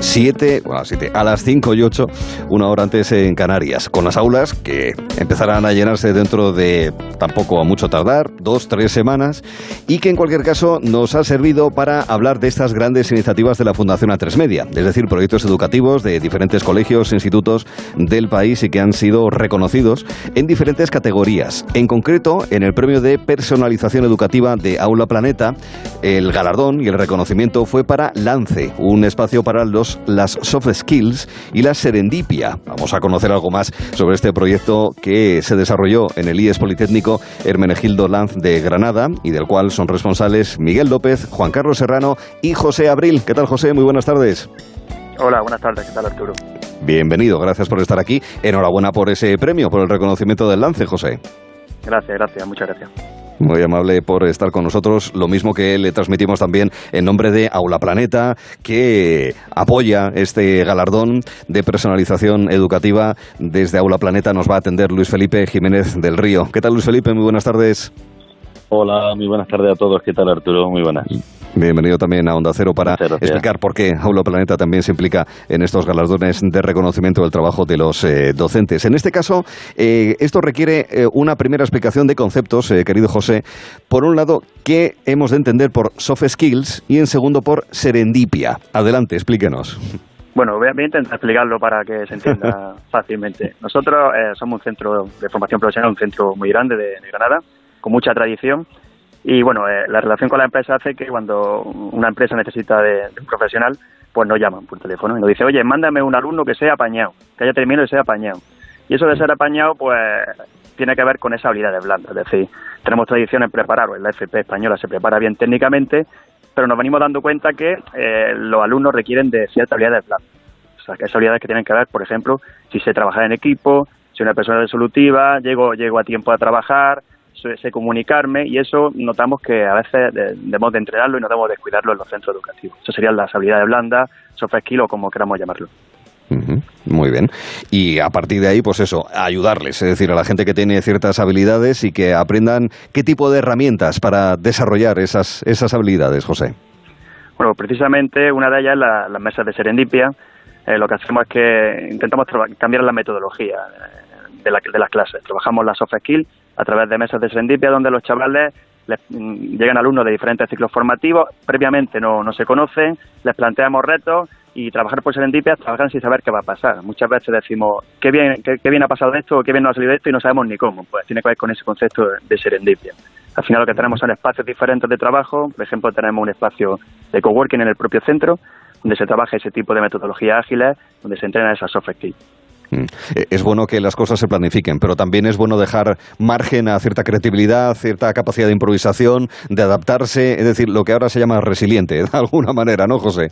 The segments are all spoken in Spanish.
7, bueno, 7, a las 5 y 8, una hora antes en Canarias, con las aulas que empezarán a llenarse dentro de tampoco a mucho tardar, dos, tres semanas, y que en cualquier caso nos ha servido para hablar de estas grandes iniciativas de la Fundación A3 Media, es decir, proyectos educativos de diferentes colegios, institutos del país y que han sido reconocidos en diferentes categorías. En concreto, en el premio de personalización educativa de Aula Planeta, el galardón y el reconocimiento fue para Lance, un espacio para los, las soft skills y la serendipia. Vamos a conocer algo más sobre este proyecto que se desarrolló en el IES Politécnico Hermenegildo Lanz de Granada y del cual son responsables Miguel López, Juan Carlos Serrano y José Abril. ¿Qué tal, José? Muy buenas tardes. Hola, buenas tardes. ¿Qué tal, Arturo? Bienvenido, gracias por estar aquí. Enhorabuena por ese premio, por el reconocimiento del lance, José. Gracias, gracias, muchas gracias. Muy amable por estar con nosotros. Lo mismo que le transmitimos también en nombre de Aula Planeta, que apoya este galardón de personalización educativa. Desde Aula Planeta nos va a atender Luis Felipe Jiménez del Río. ¿Qué tal, Luis Felipe? Muy buenas tardes. Hola, muy buenas tardes a todos. ¿Qué tal, Arturo? Muy buenas. Bienvenido también a Onda Cero para explicar por qué Aula Planeta también se implica en estos galardones de reconocimiento del trabajo de los eh, docentes. En este caso, eh, esto requiere eh, una primera explicación de conceptos, querido José. Por un lado, ¿qué hemos de entender por soft skills? Y en segundo, por serendipia. Adelante, explíquenos. Bueno, voy a, intentar explicarlo para que se entienda fácilmente. Nosotros somos un centro de formación profesional, un centro muy grande de Granada, con mucha tradición y bueno, eh, la relación con la empresa hace que cuando una empresa necesita de, un profesional, pues nos llaman por teléfono y nos dice, oye, mándame un alumno que sea apañado, que haya terminado y sea apañado. Y eso de ser apañado, pues tiene que ver con esa habilidad de blanda. Es decir, tenemos tradición en preparar, la FP española se prepara bien técnicamente, pero nos venimos dando cuenta que eh, los alumnos requieren de cierta habilidad de blanda. O sea, esas habilidades que tienen que ver, por ejemplo, si se trabaja en equipo, si una persona resolutiva, llego, llego a tiempo a trabajar, sé comunicarme y eso notamos que a veces debemos de entrenarlo y no debemos descuidarlo en los centros educativos. Eso serían las habilidades blandas, soft skill o como queramos llamarlo. Muy bien. Y a partir de ahí, pues eso, ayudarles, es decir, a la gente que tiene ciertas habilidades y que aprendan qué tipo de herramientas para desarrollar esas, esas habilidades, José. Bueno, precisamente una de ellas es la, las mesas de serendipia. Eh, lo que hacemos es que intentamos cambiar la metodología eh, de, la, de las clases. Trabajamos las soft skills a través de mesas de serendipia donde los chavales mm, llegan alumnos de diferentes ciclos formativos, previamente no, no se conocen, les planteamos retos y trabajar por serendipia trabajan sin saber qué va a pasar. Muchas veces decimos, qué bien, qué, bien ha pasado esto, qué bien nos ha salido esto y no sabemos ni cómo. Pues tiene que ver con ese concepto de serendipia. Al final lo que tenemos son espacios diferentes de trabajo, por ejemplo tenemos un espacio de coworking en el propio centro, donde se trabaja ese tipo de metodologías ágiles, donde se entrenan esas soft skills. Mm. Eh, es bueno que las cosas se planifiquen, pero también es bueno dejar margen a cierta creatividad, cierta capacidad de improvisación, de adaptarse, es decir, lo que ahora se llama resiliente, de alguna manera, ¿no, José?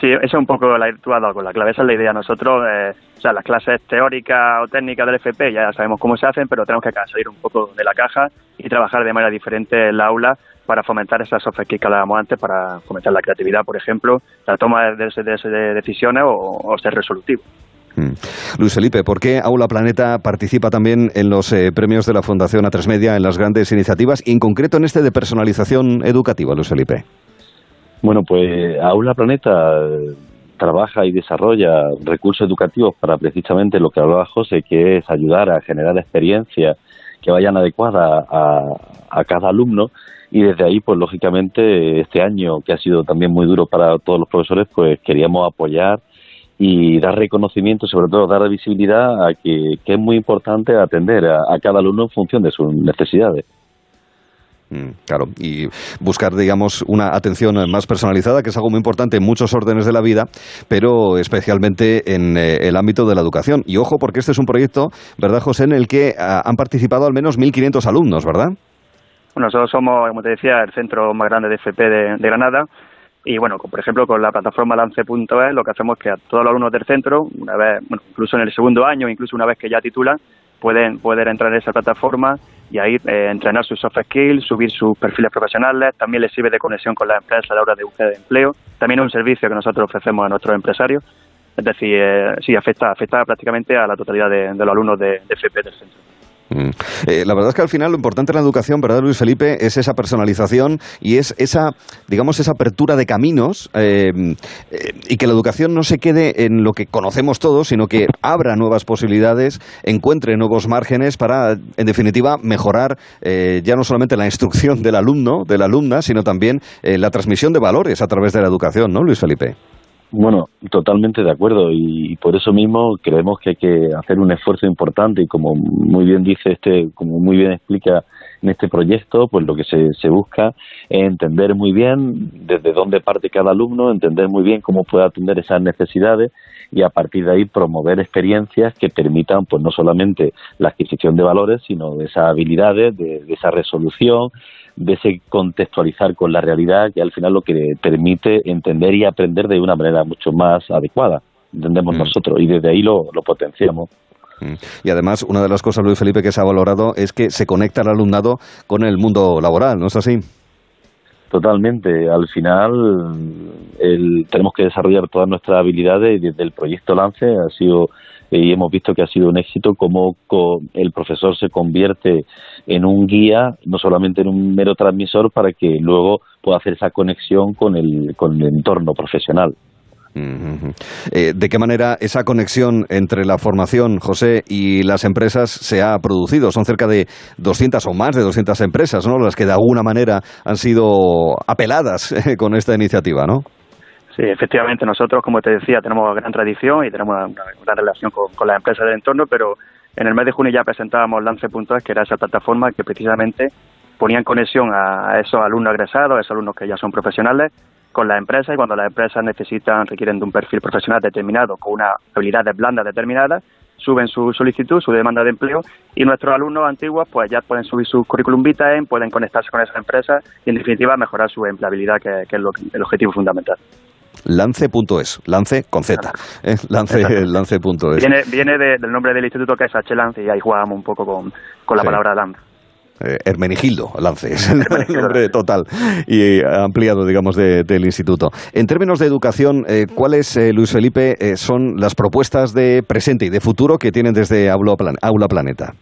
Sí, eso es un poco la, tú has dado con la clave, esa es la idea. Nosotros, eh, o sea, las clases teóricas o técnicas del FP ya sabemos cómo se hacen, pero tenemos que salir un poco de la caja y trabajar de manera diferente en la aula para fomentar esas soft skills que hablábamos antes, para fomentar la creatividad, por ejemplo, la toma de, decisiones o ser resolutivo. Mm. Luis Felipe, ¿por qué Aula Planeta participa también en los eh, premios de la Fundación A3 Media, en las grandes iniciativas, y en concreto en este de personalización educativa, Luis Felipe? Bueno, pues Aula Planeta eh, trabaja y desarrolla recursos educativos para precisamente lo que hablaba José, que es ayudar a generar experiencias que vayan adecuadas a cada alumno y desde ahí, pues lógicamente, este año que ha sido también muy duro para todos los profesores, pues queríamos apoyar y dar reconocimiento, sobre todo dar visibilidad a que, es muy importante atender a, cada alumno en función de sus necesidades. Mm, claro, y buscar, digamos, una atención más personalizada, que es algo muy importante en muchos órdenes de la vida, pero especialmente en eh, el ámbito de la educación. Y ojo, porque este es un proyecto, ¿verdad, José?, en el que ah, han participado al menos 1.500 alumnos, ¿verdad? Bueno, nosotros somos, como te decía, el centro más grande de FP de Granada y bueno, por ejemplo, con la plataforma lance.es lo que hacemos es que a todos los alumnos del centro, una vez, bueno, incluso en el segundo año, incluso una vez que ya titulan, pueden poder entrar en esa plataforma y ahí eh, entrenar sus soft skills, subir sus perfiles profesionales, también les sirve de conexión con la empresa a la hora de búsqueda de empleo, también es un servicio que nosotros ofrecemos a nuestros empresarios, es decir, eh, sí, afecta, afecta prácticamente a la totalidad de, los alumnos de, de FP del centro. Mm. Eh, la verdad es que al final lo importante en la educación, ¿verdad, Luis Felipe? Es esa personalización y es esa, digamos, esa apertura de caminos eh, eh, y que la educación no se quede en lo que conocemos todos, sino que abra nuevas posibilidades, encuentre nuevos márgenes para, en definitiva, mejorar ya no solamente la instrucción del alumno, de la alumna, sino también la transmisión de valores a través de la educación, ¿no, Luis Felipe? Bueno, totalmente de acuerdo y por eso mismo creemos que hay que hacer un esfuerzo importante y como muy bien dice este, como muy bien explica en este proyecto, pues lo que se, se busca es entender muy bien desde dónde parte cada alumno, entender muy bien cómo puede atender esas necesidades y a partir de ahí promover experiencias que permitan pues no solamente la adquisición de valores, sino de esas habilidades, de esa resolución, de ese contextualizar con la realidad que al final lo que permite entender y aprender de una manera mucho más adecuada, entendemos mm. nosotros, y desde ahí lo, lo potenciamos. Mm. Y además, una de las cosas, Luis Felipe, que se ha valorado es que se conecta el alumnado con el mundo laboral, ¿no es así? Totalmente. Al final el, tenemos que desarrollar todas nuestras habilidades y desde el proyecto Lance ha sido y hemos visto que ha sido un éxito cómo el profesor se convierte en un guía, no solamente en un mero transmisor, para que luego pueda hacer esa conexión con el, con el entorno profesional. Eh, ¿De qué manera esa conexión entre la formación, José, y las empresas se ha producido? Son cerca de 200 o más de 200 empresas, ¿no? Las que de alguna manera han sido apeladas con esta iniciativa, ¿no? Sí, efectivamente, nosotros, como te decía, tenemos gran tradición y tenemos una, gran relación con, las empresas del entorno, pero en el mes de junio ya presentábamos Lance.es, que era esa plataforma que precisamente ponía en conexión a, esos alumnos agresados, a esos alumnos que ya son profesionales, con las empresas y cuando las empresas necesitan, requieren de un perfil profesional determinado, con unas habilidades blandas determinadas, suben su solicitud, su demanda de empleo y nuestros alumnos antiguos pues ya pueden subir su currículum vitae, pueden conectarse con esas empresas y en definitiva mejorar su empleabilidad, que, es el objetivo fundamental lance.es, lance con Z, ¿eh? lance, lance.es. Viene, del nombre del instituto que es H. Lance y ahí jugamos un poco con, con la palabra lance. Eh, Hermenegildo Lance, es el nombre total y ampliado, digamos, del instituto. En términos de educación, eh, ¿cuáles, eh, Luis Felipe, eh, son las propuestas de presente y de futuro que tienen desde Aula, Aula Planeta?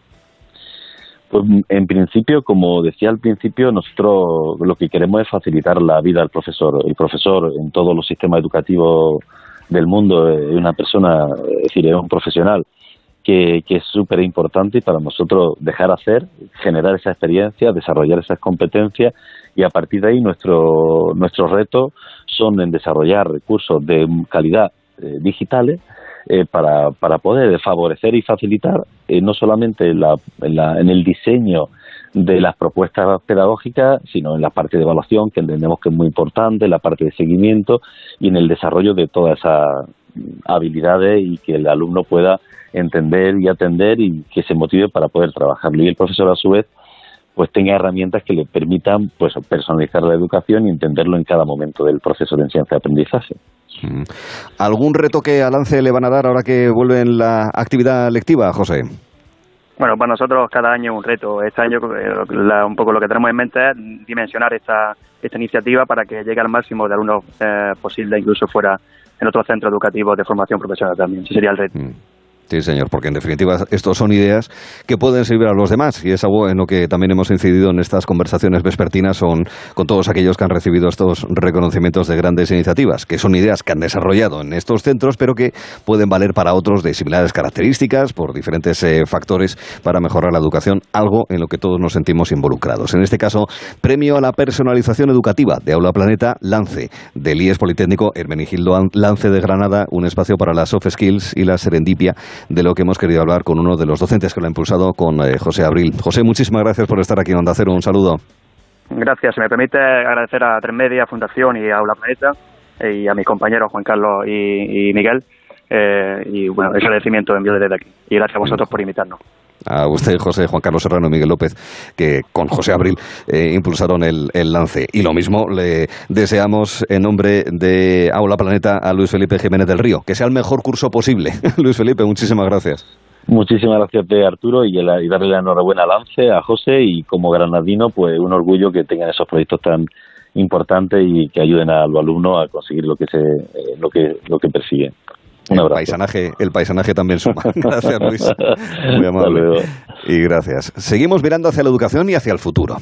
Pues en principio, como decía al principio, nosotros lo que queremos es facilitar la vida al profesor. El profesor en todos los sistemas educativos del mundo es una persona, es decir, es un profesional que, que es súper importante para nosotros dejar hacer, generar esa experiencia, desarrollar esas competencias y a partir de ahí nuestro, nuestros retos son en desarrollar recursos de calidad eh, digitales eh, para, para poder favorecer y facilitar eh, no solamente en, la, en, el diseño de las propuestas pedagógicas, sino en la parte de evaluación, que entendemos que es muy importante, la parte de seguimiento y en el desarrollo de todas esas habilidades y que el alumno pueda entender y atender y que se motive para poder trabajarlo. Y el profesor, a su vez, pues tenga herramientas que le permitan pues personalizar la educación y entenderlo en cada momento del proceso de enseñanza y aprendizaje. Mm. ¿Algún reto que a Lance le van a dar ahora que vuelve en la actividad lectiva, José? Bueno, para nosotros cada año es un reto. Este año eh, un poco lo que tenemos en mente es dimensionar esta, esta iniciativa para que llegue al máximo de alumnos eh, posible, incluso fuera en otros centros educativos de formación profesional también. Ese sería el reto. Mm. Sí, señor, porque en definitiva estos son ideas que pueden servir a los demás y es algo en lo que también hemos incidido en estas conversaciones vespertinas con todos aquellos que han recibido estos reconocimientos de grandes iniciativas, que son ideas que han desarrollado en estos centros, pero que pueden valer para otros de similares características por diferentes eh, factores para mejorar la educación, algo en lo que todos nos sentimos involucrados. En este caso, premio a la personalización educativa de Aula Planeta Lance, del IES Politécnico Hermenigildo Lance de Granada, un espacio para las soft skills y la serendipia de lo que hemos querido hablar con uno de los docentes que lo ha impulsado, con eh, José Abril. José, muchísimas gracias por estar aquí en Onda Cero. Un saludo. Gracias. Se me permite agradecer a Tres Media, Fundación y a Aula Planeta y a mis compañeros Juan Carlos y, Miguel. Eh, y bueno, ese agradecimiento envío desde aquí. Y gracias a vosotros por invitarnos a usted, José, Juan Carlos Serrano y Miguel López, que con José Abril eh, impulsaron el, lance. Y lo mismo le deseamos en nombre de Aula Planeta a Luis Felipe Jiménez del Río, que sea el mejor curso posible. Luis Felipe, muchísimas gracias. Muchísimas gracias de Arturo y, darle la enhorabuena a Lance, a José y como granadino, pues un orgullo que tengan esos proyectos tan importantes y que ayuden a los alumnos a conseguir lo que se, eh, lo que lo que persiguen. El paisanaje, el paisanaje también suma. Gracias, Luis. Muy amable. Y gracias. Seguimos mirando hacia la educación y hacia el futuro.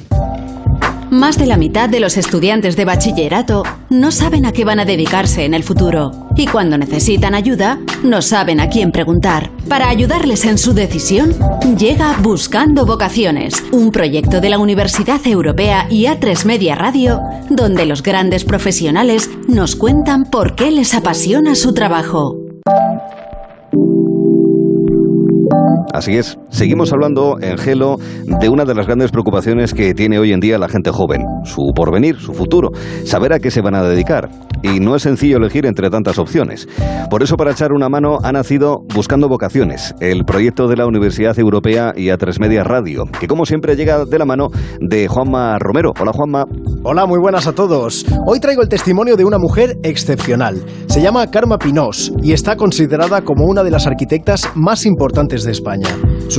Más de la mitad de los estudiantes de bachillerato no saben a qué van a dedicarse en el futuro. Y cuando necesitan ayuda, no saben a quién preguntar. Para ayudarles en su decisión, llega Buscando Vocaciones, un proyecto de la Universidad Europea y A3 Media Radio, donde los grandes profesionales nos cuentan por qué les apasiona su trabajo. Así es, seguimos hablando en Gelo de una de las grandes preocupaciones que tiene hoy en día la gente joven, su porvenir, su futuro, saber a qué se van a dedicar. Y no es sencillo elegir entre tantas opciones. Por eso, para echar una mano, ha nacido Buscando Vocaciones, el proyecto de la Universidad Europea y A3 Media Radio, que como siempre llega de la mano de Juanma Romero. Hola Juanma. Hola, muy buenas a todos. Hoy traigo el testimonio de una mujer excepcional. Se llama Karma Pinós y está considerada como una de las arquitectas más importantes de España.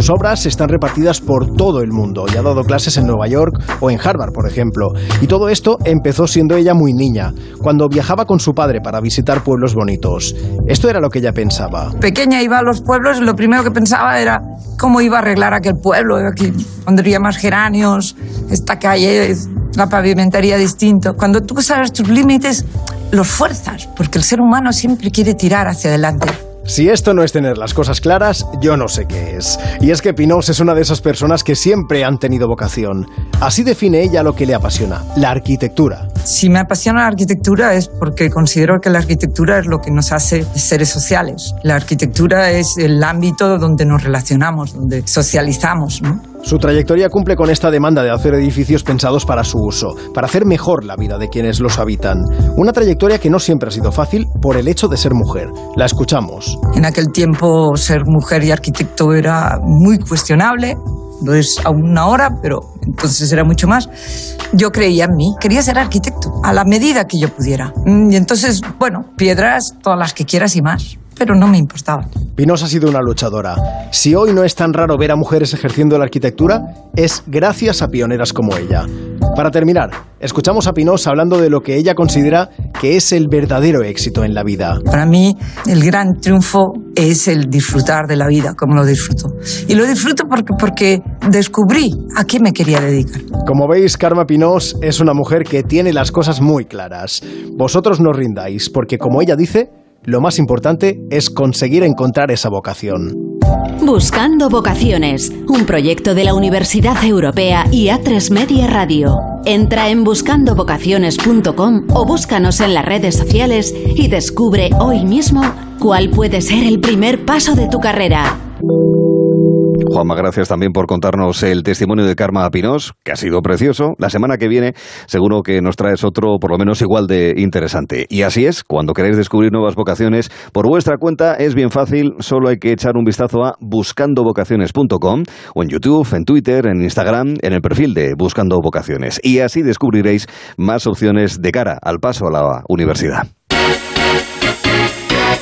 Sus obras están repartidas por todo el mundo y ha dado clases en Nueva York o en Harvard, por ejemplo. Y todo esto empezó siendo ella muy niña, cuando viajaba con su padre para visitar pueblos bonitos. Esto era lo que ella pensaba. Pequeña iba a los pueblos y lo primero que pensaba era cómo iba a arreglar aquel pueblo. Aquí pondría más geranios, esta calle la pavimentaría distinto. Cuando tú sabes tus límites, los fuerzas, porque el ser humano siempre quiere tirar hacia adelante. Si esto no es tener las cosas claras, yo no sé qué es. Y es que Pinós es una de esas personas que siempre han tenido vocación. Así define ella lo que le apasiona, la arquitectura. Si me apasiona la arquitectura es porque considero que la arquitectura es lo que nos hace seres sociales. La arquitectura es el ámbito donde nos relacionamos, donde socializamos, ¿no? Su trayectoria cumple con esta demanda de hacer edificios pensados para su uso, para hacer mejor la vida de quienes los habitan. Una trayectoria que no siempre ha sido fácil por el hecho de ser mujer. La escuchamos. En aquel tiempo ser mujer y arquitecto era muy cuestionable, no es aún ahora, pero entonces era mucho más. Yo creía en mí, quería ser arquitecto, a la medida que yo pudiera. Y entonces, bueno, piedras, todas las que quieras y más pero no me importaba. Pinos ha sido una luchadora. Si hoy no es tan raro ver a mujeres ejerciendo la arquitectura, es gracias a pioneras como ella. Para terminar, escuchamos a Pinos hablando de lo que ella considera que es el verdadero éxito en la vida. Para mí, el gran triunfo es el disfrutar de la vida, como lo disfruto. Y lo disfruto porque, porque descubrí a qué me quería dedicar. Como veis, Karma Pinos es una mujer que tiene las cosas muy claras. Vosotros no rindáis, porque como ella dice, lo más importante es conseguir encontrar esa vocación. Buscando Vocaciones, un proyecto de la Universidad Europea y A3 Media Radio. Entra en buscandovocaciones.com o búscanos en las redes sociales y descubre hoy mismo cuál puede ser el primer paso de tu carrera. Juanma, gracias también por contarnos el testimonio de Karma Pinós, que ha sido precioso. La semana que viene seguro que nos traes otro por lo menos igual de interesante. Y así es, cuando queréis descubrir nuevas vocaciones por vuestra cuenta es bien fácil, solo hay que echar un vistazo a buscandovocaciones.com o en YouTube, en Twitter, en Instagram, en el perfil de Buscando Vocaciones. Y así descubriréis más opciones de cara al paso a la universidad.